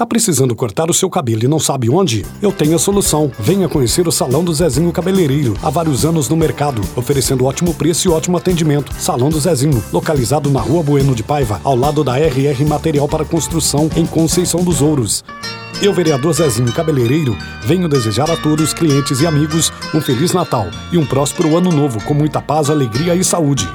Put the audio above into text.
Tá precisando cortar o seu cabelo e não sabe onde? Eu tenho a solução. Venha conhecer o Salão do Zezinho Cabeleireiro. Há vários anos no mercado, oferecendo ótimo preço e ótimo atendimento. Salão do Zezinho, localizado na Rua Bueno de Paiva, ao lado da RR Material para Construção, em Conceição dos Ouros. Eu, vereador Zezinho Cabeleireiro, venho desejar a todos, clientes e amigos, um Feliz Natal e um próspero Ano Novo com muita paz, alegria e saúde.